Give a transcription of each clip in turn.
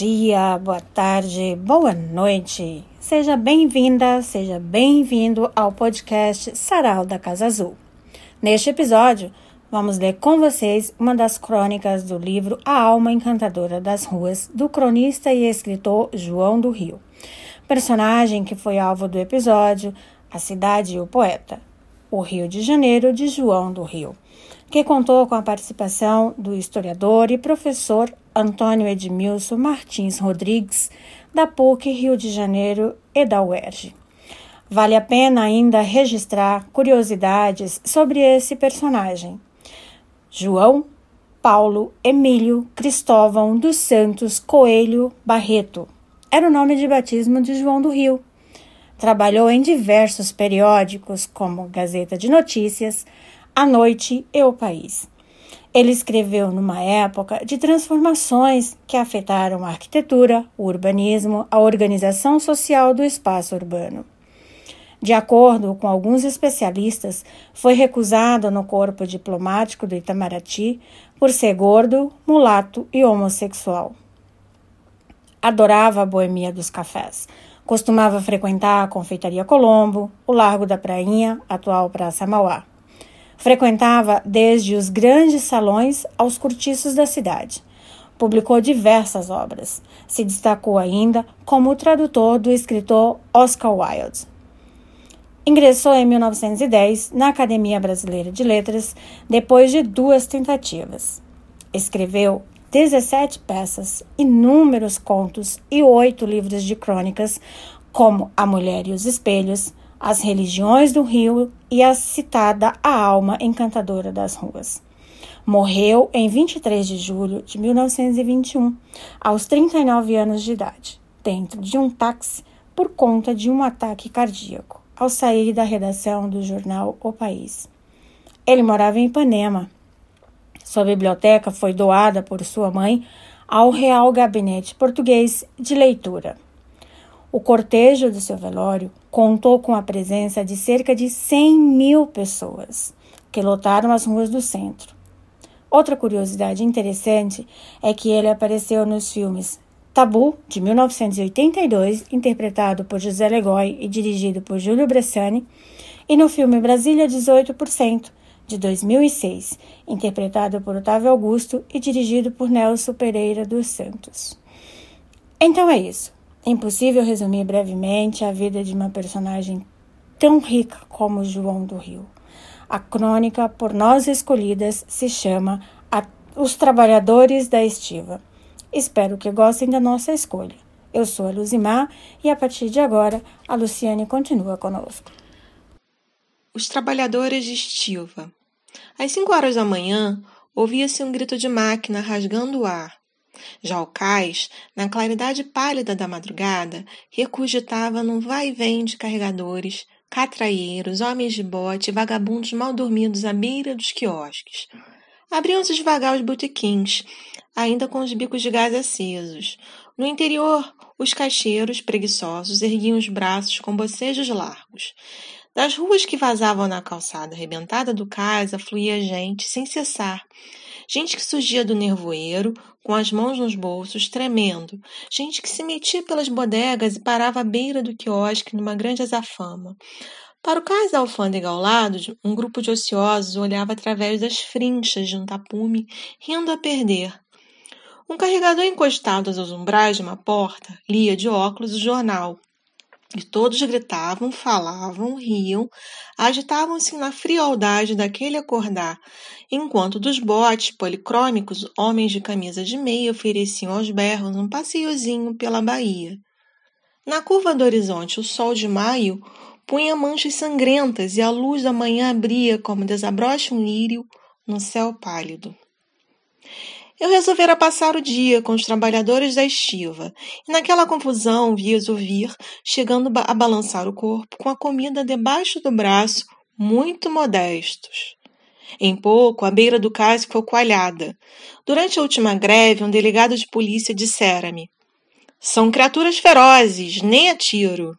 Dia, boa tarde, boa noite. Seja bem-vinda, seja bem-vindo ao podcast Sarau da Casa Azul. Neste episódio, vamos ler com vocês uma das crônicas do livro A Alma Encantadora das Ruas, do cronista e escritor João do Rio. Personagem que foi alvo do episódio A Cidade e o Poeta, o Rio de Janeiro de João do Rio, que contou com a participação do historiador e professor Antônio Edmilson Martins Rodrigues, da PUC Rio de Janeiro e da UERJ. Vale a pena ainda registrar curiosidades sobre esse personagem. João Paulo Emílio Cristóvão dos Santos Coelho Barreto era o nome de batismo de João do Rio. Trabalhou em diversos periódicos, como Gazeta de Notícias, A Noite e O País. Ele escreveu numa época de transformações que afetaram a arquitetura, o urbanismo, a organização social do espaço urbano. De acordo com alguns especialistas, foi recusado no corpo diplomático do Itamaraty por ser gordo, mulato e homossexual. Adorava a boemia dos cafés. Costumava frequentar a Confeitaria Colombo, o Largo da Prainha, atual Praça Mauá. Frequentava desde os grandes salões aos cortiços da cidade. Publicou diversas obras. Se destacou ainda como tradutor do escritor Oscar Wilde. Ingressou em 1910 na Academia Brasileira de Letras depois de duas tentativas. Escreveu 17 peças, inúmeros contos e oito livros de crônicas, como A Mulher e os Espelhos, as religiões do rio e a citada A Alma Encantadora das Ruas. Morreu em 23 de julho de 1921, aos 39 anos de idade, dentro de um táxi por conta de um ataque cardíaco, ao sair da redação do jornal O País. Ele morava em Ipanema. Sua biblioteca foi doada por sua mãe ao Real Gabinete Português de Leitura. O cortejo do seu velório contou com a presença de cerca de 100 mil pessoas, que lotaram as ruas do centro. Outra curiosidade interessante é que ele apareceu nos filmes Tabu, de 1982, interpretado por José Legoy e dirigido por Júlio Bressani, e no filme Brasília 18%, de 2006, interpretado por Otávio Augusto e dirigido por Nelson Pereira dos Santos. Então é isso. É impossível resumir brevemente a vida de uma personagem tão rica como João do Rio. A crônica por nós escolhidas se chama Os Trabalhadores da Estiva. Espero que gostem da nossa escolha. Eu sou a Luzimar e a partir de agora a Luciane continua conosco. Os Trabalhadores de Estiva. Às cinco horas da manhã, ouvia-se um grito de máquina rasgando o ar. Já o cais, na claridade pálida da madrugada, recogitava num vai-vem de carregadores, catraieiros, homens de bote, vagabundos mal dormidos à beira dos quiosques. Abriam-se devagar os botequins, ainda com os bicos de gás acesos. No interior, os caixeiros, preguiçosos, erguiam os braços com bocejos largos. Das ruas que vazavam na calçada arrebentada do cais, afluía gente sem cessar, Gente que surgia do nevoeiro, com as mãos nos bolsos, tremendo. Gente que se metia pelas bodegas e parava à beira do quiosque numa grande azafama. Para o cais da alfândega ao lado, um grupo de ociosos olhava através das frinchas de um tapume, rindo a perder. Um carregador encostado aos umbrais de uma porta lia de óculos o jornal. E todos gritavam, falavam, riam, agitavam-se na frialdade daquele acordar, enquanto dos botes policrômicos, homens de camisa de meia ofereciam aos berros um passeiozinho pela baía. Na curva do horizonte, o sol de maio punha manchas sangrentas e a luz da manhã abria como desabrocha um lírio no céu pálido. Eu resolvera passar o dia com os trabalhadores da estiva, e naquela confusão vi-os ouvir, chegando a balançar o corpo com a comida debaixo do braço, muito modestos. Em pouco, a beira do cais ficou coalhada. Durante a última greve, um delegado de polícia dissera-me: São criaturas ferozes, nem a tiro.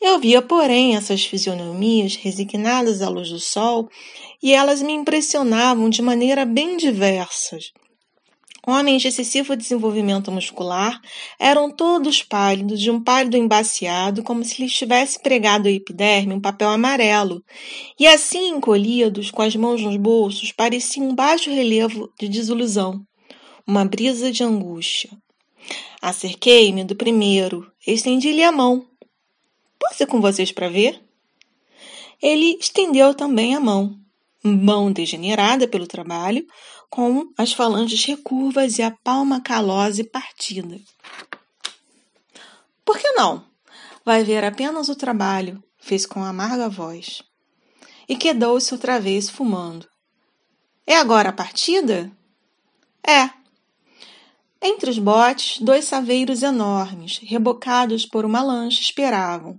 Eu via, porém, essas fisionomias resignadas à luz do sol e elas me impressionavam de maneira bem diversa. homens de excessivo desenvolvimento muscular, eram todos pálidos, de um pálido embaciado, como se lhes tivesse pregado a epiderme um papel amarelo, e assim encolhidos, com as mãos nos bolsos, pareciam um baixo relevo de desilusão, uma brisa de angústia. Acerquei-me do primeiro, estendi-lhe a mão. Posso ir com vocês para ver? Ele estendeu também a mão, mão degenerada pelo trabalho, com as falanges recurvas e a palma calosa e partida. Por que não? Vai ver apenas o trabalho, fez com amarga voz. E quedou-se outra vez fumando. É agora a partida? É. Entre os botes, dois saveiros enormes, rebocados por uma lancha, esperavam.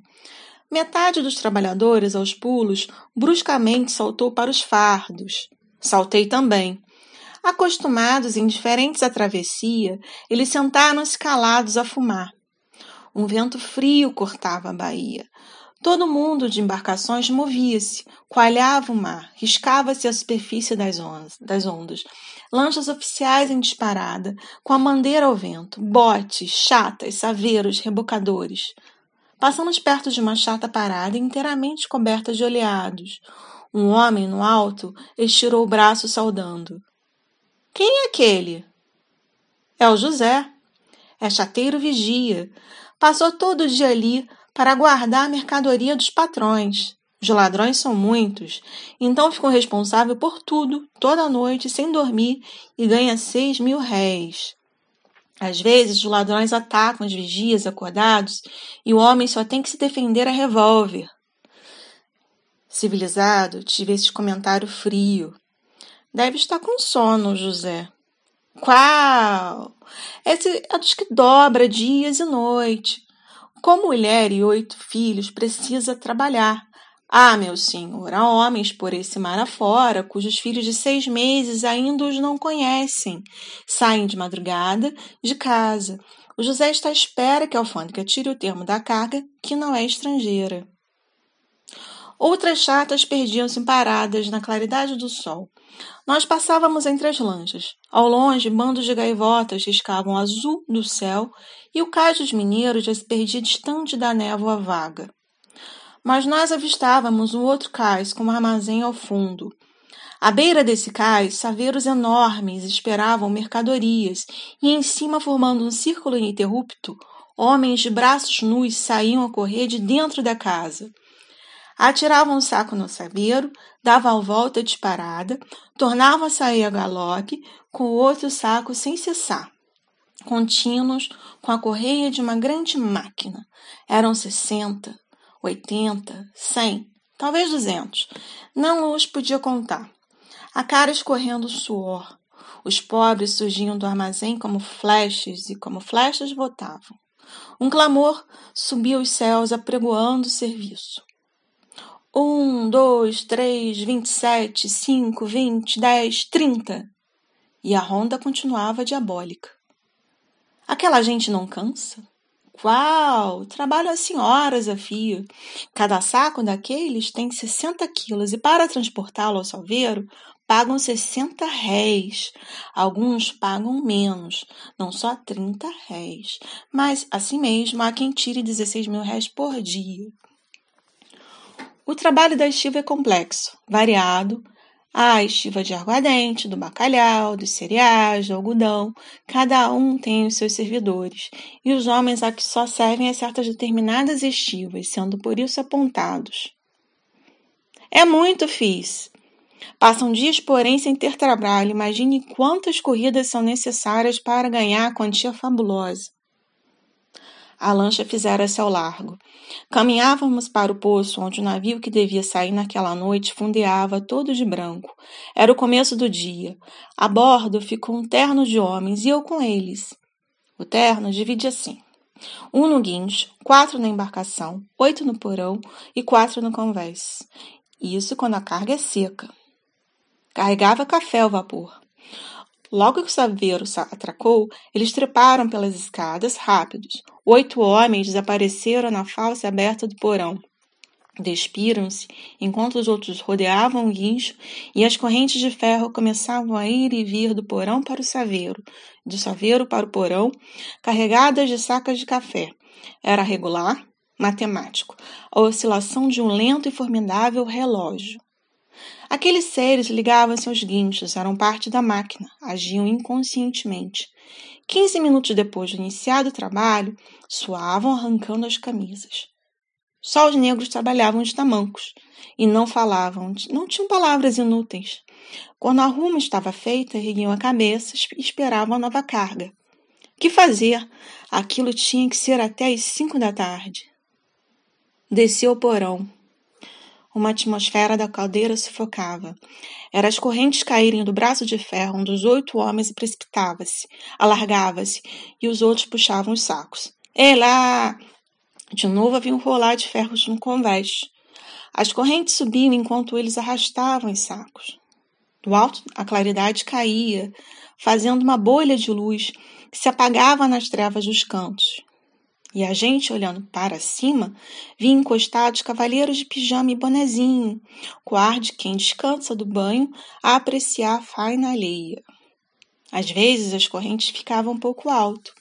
Metade dos trabalhadores, aos pulos, bruscamente saltou para os fardos. Saltei também. Acostumados indiferentes à travessia, eles sentaram-se calados a fumar. Um vento frio cortava a baía. Todo mundo de embarcações movia-se, coalhava o mar, riscava-se a superfície das ondas, das ondas. Lanchas oficiais em disparada, com a bandeira ao vento, botes, chatas, saveiros, rebocadores. Passamos perto de uma chata parada inteiramente coberta de oleados. Um homem no alto estirou o braço saudando. Quem é aquele? É o José. É chateiro vigia. Passou todo dia ali para guardar a mercadoria dos patrões. Os ladrões são muitos, então ficou responsável por tudo, toda noite, sem dormir, e ganha seis mil réis. Às vezes, os ladrões atacam os vigias acordados e o homem só tem que se defender a revólver. Civilizado, tive esse comentário frio. Deve estar com sono, José. Qual? Esse é dos que dobra dias e noite. Com mulher e oito filhos, precisa trabalhar. Ah, meu senhor, há homens por esse mar afora, cujos filhos de seis meses ainda os não conhecem. Saem de madrugada de casa. O José está à espera que a alfândega tire o termo da carga, que não é estrangeira. Outras chatas perdiam-se paradas na claridade do sol. Nós passávamos entre as lanchas. Ao longe, bandos de gaivotas riscavam azul do céu e o cais dos mineiros já se perdia distante da névoa vaga. Mas nós avistávamos um outro cais com um armazém ao fundo. À beira desse cais, saveiros enormes esperavam mercadorias e em cima, formando um círculo ininterrupto, homens de braços nus saíam a correr de dentro da casa. Atiravam um saco no sabeiro, davam volta disparada, tornavam a sair a galope, com o outro saco sem cessar. Contínuos, com a correia de uma grande máquina. Eram sessenta, oitenta, cem, talvez duzentos. Não os podia contar. A cara escorrendo suor. Os pobres surgiam do armazém como flechas e, como flechas, voltavam. Um clamor subia aos céus apregoando o serviço. Um, dois, três, vinte e sete, cinco, vinte, dez, trinta. E a ronda continuava diabólica. Aquela gente não cansa? Qual? Trabalho assim horas a fio. Cada saco daqueles tem 60 quilos e para transportá-lo ao salveiro pagam 60 réis. Alguns pagam menos, não só 30 réis. Mas, assim mesmo, há quem tire 16 mil réis por dia. O trabalho da estiva é complexo, variado. A estiva de aguardente, do bacalhau, dos cereais, do algodão. Cada um tem os seus servidores. E os homens a que só servem a certas determinadas estivas, sendo por isso apontados. É muito, fiz. Passam dias, porém, sem ter trabalho. Imagine quantas corridas são necessárias para ganhar a quantia fabulosa. A lancha fizera-se ao largo. Caminhávamos para o poço onde o navio que devia sair naquela noite fundeava todo de branco. Era o começo do dia. A bordo ficou um terno de homens e eu com eles. O terno divide assim: um no guincho, quatro na embarcação, oito no porão e quatro no convés. Isso quando a carga é seca. Carregava café ao vapor. Logo que o saveiro atracou, eles treparam pelas escadas, rápidos. Oito homens desapareceram na falsa aberta do porão. Despiram-se, enquanto os outros rodeavam o guincho, e as correntes de ferro começavam a ir e vir do porão para o saveiro, do saveiro para o porão, carregadas de sacas de café. Era regular, matemático, a oscilação de um lento e formidável relógio. Aqueles seres ligavam-se aos guinchos, eram parte da máquina, agiam inconscientemente. Quinze minutos depois do iniciado o trabalho, suavam arrancando as camisas. Só os negros trabalhavam de tamancos e não falavam, não tinham palavras inúteis. Quando a ruma estava feita, erguiam a cabeça e esperavam a nova carga. Que fazer? Aquilo tinha que ser até as cinco da tarde. Desceu ao porão. Uma atmosfera da caldeira sufocava. Era as correntes caírem do braço de ferro um dos oito homens e precipitava-se, alargava-se, e os outros puxavam os sacos. Ei lá! De novo havia um rolar de ferros no convés. As correntes subiam enquanto eles arrastavam os sacos. Do alto, a claridade caía, fazendo uma bolha de luz que se apagava nas trevas dos cantos. E a gente, olhando para cima, via encostados cavaleiros de pijama e bonezinho, com ar de quem descansa do banho a apreciar a faina alheia. Às vezes as correntes ficavam um pouco alto.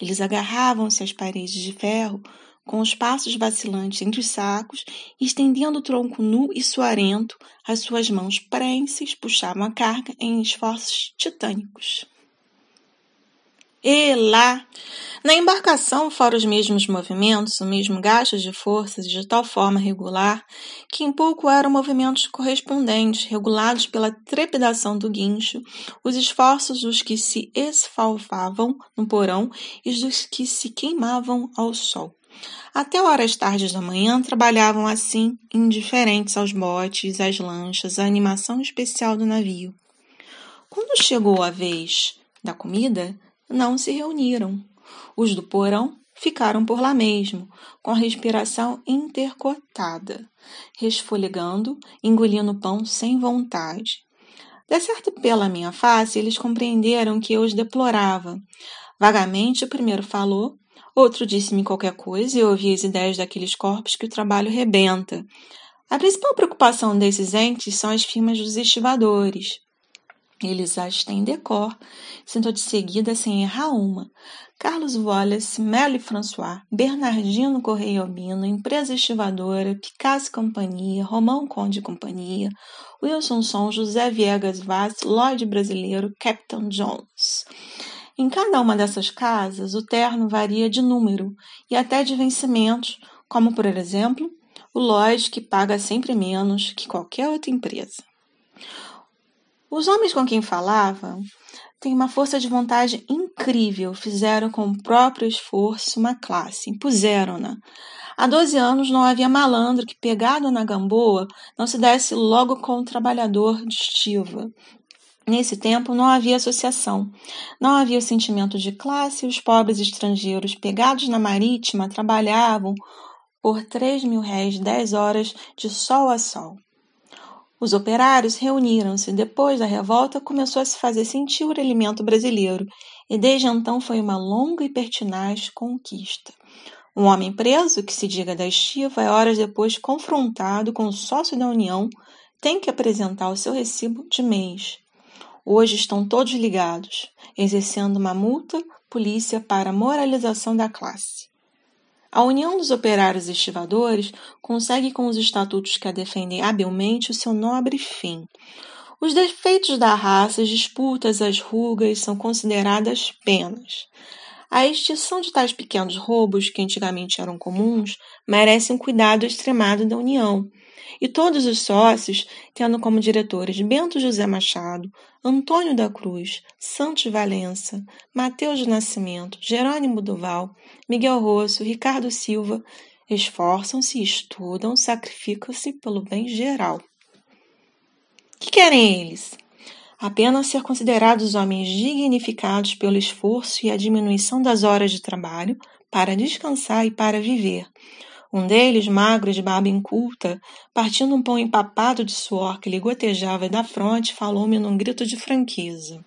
Eles agarravam-se às paredes de ferro com os passos vacilantes entre os sacos, estendendo o tronco nu e suarento, as suas mãos prenses puxavam a carga em esforços titânicos. E lá, na embarcação, fora os mesmos movimentos, o mesmo gasto de forças de tal forma regular que em pouco eram movimentos correspondentes, regulados pela trepidação do guincho, os esforços dos que se esfalfavam no porão e dos que se queimavam ao sol. Até horas tardes da manhã trabalhavam assim, indiferentes aos botes, às lanchas, à animação especial do navio. Quando chegou a vez da comida, não se reuniram. Os do porão ficaram por lá mesmo, com a respiração intercortada, resfolegando, engolindo pão sem vontade. De certo pela minha face, eles compreenderam que eu os deplorava. Vagamente, o primeiro falou, Outro disse-me qualquer coisa e eu ouvi as ideias daqueles corpos que o trabalho rebenta. A principal preocupação desses entes são as firmas dos estivadores. Eles as têm decor, sentou de seguida sem errar uma. Carlos Wallace, Melo e François, Bernardino Correia Albino, Empresa Estivadora, Picasso Companhia, Romão Conde Companhia, Wilson Son, José Viegas Vaz, Lloyd Brasileiro, Captain Jones. Em cada uma dessas casas, o terno varia de número e até de vencimentos, como, por exemplo, o Lloyd, que paga sempre menos que qualquer outra empresa. Os homens com quem falava têm uma força de vontade incrível, fizeram com o próprio esforço uma classe, impuseram-na. Há 12 anos não havia malandro que, pegado na gamboa, não se desse logo com o trabalhador de estiva, Nesse tempo não havia associação, não havia sentimento de classe. Os pobres estrangeiros pegados na marítima trabalhavam por três mil réis dez horas de sol a sol. Os operários reuniram-se. Depois da revolta, começou a se fazer sentir o alimento brasileiro, e desde então foi uma longa e pertinaz conquista. Um homem preso, que se diga da estiva, é horas depois confrontado com o sócio da União, tem que apresentar o seu recibo de mês. Hoje estão todos ligados, exercendo uma multa polícia para moralização da classe. A União dos Operários Estivadores consegue com os estatutos que a defendem habilmente o seu nobre fim. Os defeitos da raça, as disputas, as rugas são consideradas penas. A extinção de tais pequenos roubos, que antigamente eram comuns, merece um cuidado extremado da União, e todos os sócios, tendo como diretores Bento José Machado, Antônio da Cruz, Santos Valença, Mateus de Nascimento, Jerônimo Duval, Miguel Rosso, Ricardo Silva, esforçam-se, estudam, sacrificam-se pelo bem geral. O que querem eles? Apenas ser considerados homens dignificados pelo esforço e a diminuição das horas de trabalho para descansar e para viver, um deles, magro, de barba inculta, partindo um pão empapado de suor que lhe gotejava da fronte, falou-me num grito de franqueza.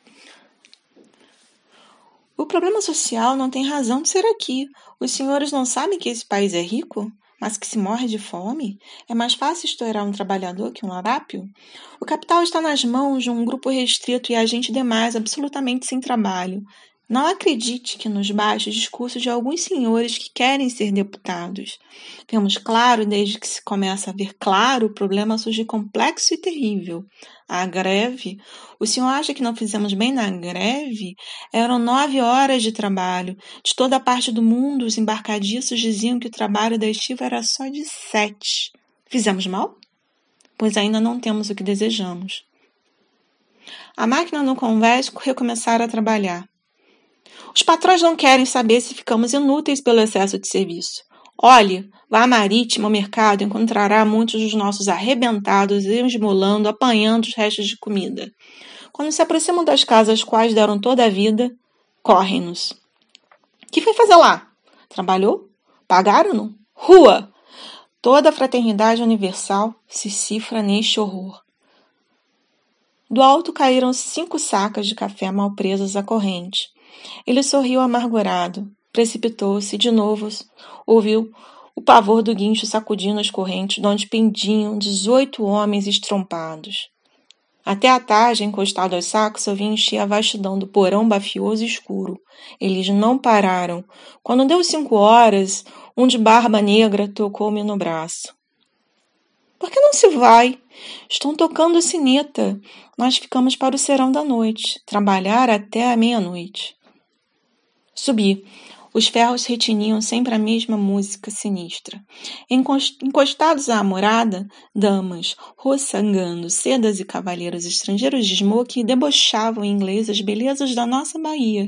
O problema social não tem razão de ser aqui. Os senhores não sabem que esse país é rico? mas que se morre de fome? É mais fácil estourar um trabalhador que um larápio? O capital está nas mãos de um grupo restrito e a gente demais absolutamente sem trabalho. Não acredite que nos baixos discursos de alguns senhores que querem ser deputados. Vemos claro, desde que se começa a ver claro, o problema surge complexo e terrível. A greve. O senhor acha que não fizemos bem na greve? Eram nove horas de trabalho. De toda a parte do mundo, os embarcadiços diziam que o trabalho da estiva era só de sete. Fizemos mal? Pois ainda não temos o que desejamos. A máquina no convés recomeçara a trabalhar. Os patrões não querem saber se ficamos inúteis pelo excesso de serviço. Olhe, vá à marítima, ao mercado, encontrará muitos dos nossos arrebentados esmolando, apanhando os restos de comida. Quando se aproximam das casas quais deram toda a vida, correm-nos. Que foi fazer lá? Trabalhou? Pagaram-no? Rua! Toda a fraternidade universal se cifra neste horror. Do alto caíram cinco sacas de café mal presas à corrente. Ele sorriu amargurado, precipitou-se de novo, ouviu o pavor do guincho sacudindo as correntes, de onde pendiam dezoito homens estrompados. Até a tarde, encostado aos sacos, eu vi encher a vastidão do porão bafioso e escuro. Eles não pararam. Quando deu cinco horas, um de barba negra tocou-me no braço. Por que não se vai? Estão tocando sineta. Nós ficamos para o serão da noite, trabalhar até a meia-noite. Subi. Os ferros retiniam sempre a mesma música sinistra. Encostados à morada, damas, roçangando, sedas e cavalheiros estrangeiros de smoke debochavam em inglês as belezas da nossa Bahia.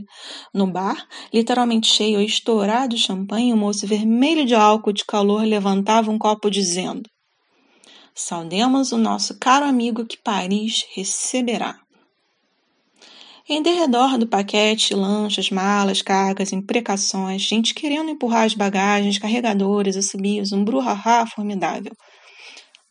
No bar, literalmente cheio a estourado champanhe, o moço vermelho de álcool de calor levantava um copo dizendo Saudemos o nosso caro amigo que Paris receberá. Em derredor do paquete, lanchas, malas, cargas, imprecações, gente querendo empurrar as bagagens, carregadores, assobios, um brouhaha formidável.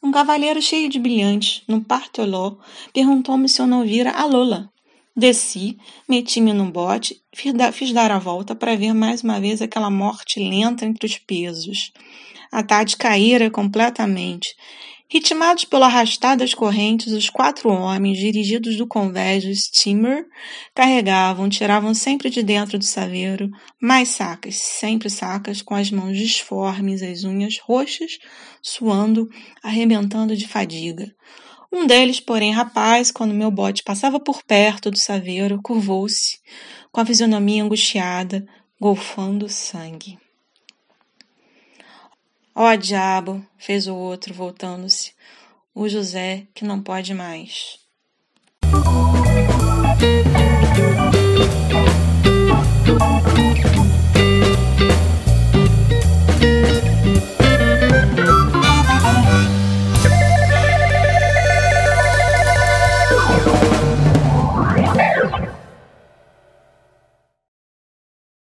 Um cavalheiro cheio de brilhantes, num partioló, perguntou-me se eu não vira a Lola. Desci, meti-me no bote, fiz dar a volta para ver mais uma vez aquela morte lenta entre os pesos. A tarde caíra completamente Ritmados pelo arrastar das correntes, os quatro homens, dirigidos do convés do steamer, carregavam, tiravam sempre de dentro do saveiro mais sacas, sempre sacas, com as mãos disformes, as unhas roxas, suando, arrebentando de fadiga. Um deles, porém, rapaz, quando meu bote passava por perto do saveiro, curvou-se, com a fisionomia angustiada, golfando sangue. Ó oh, diabo, fez o outro, voltando-se. O José que não pode mais. Música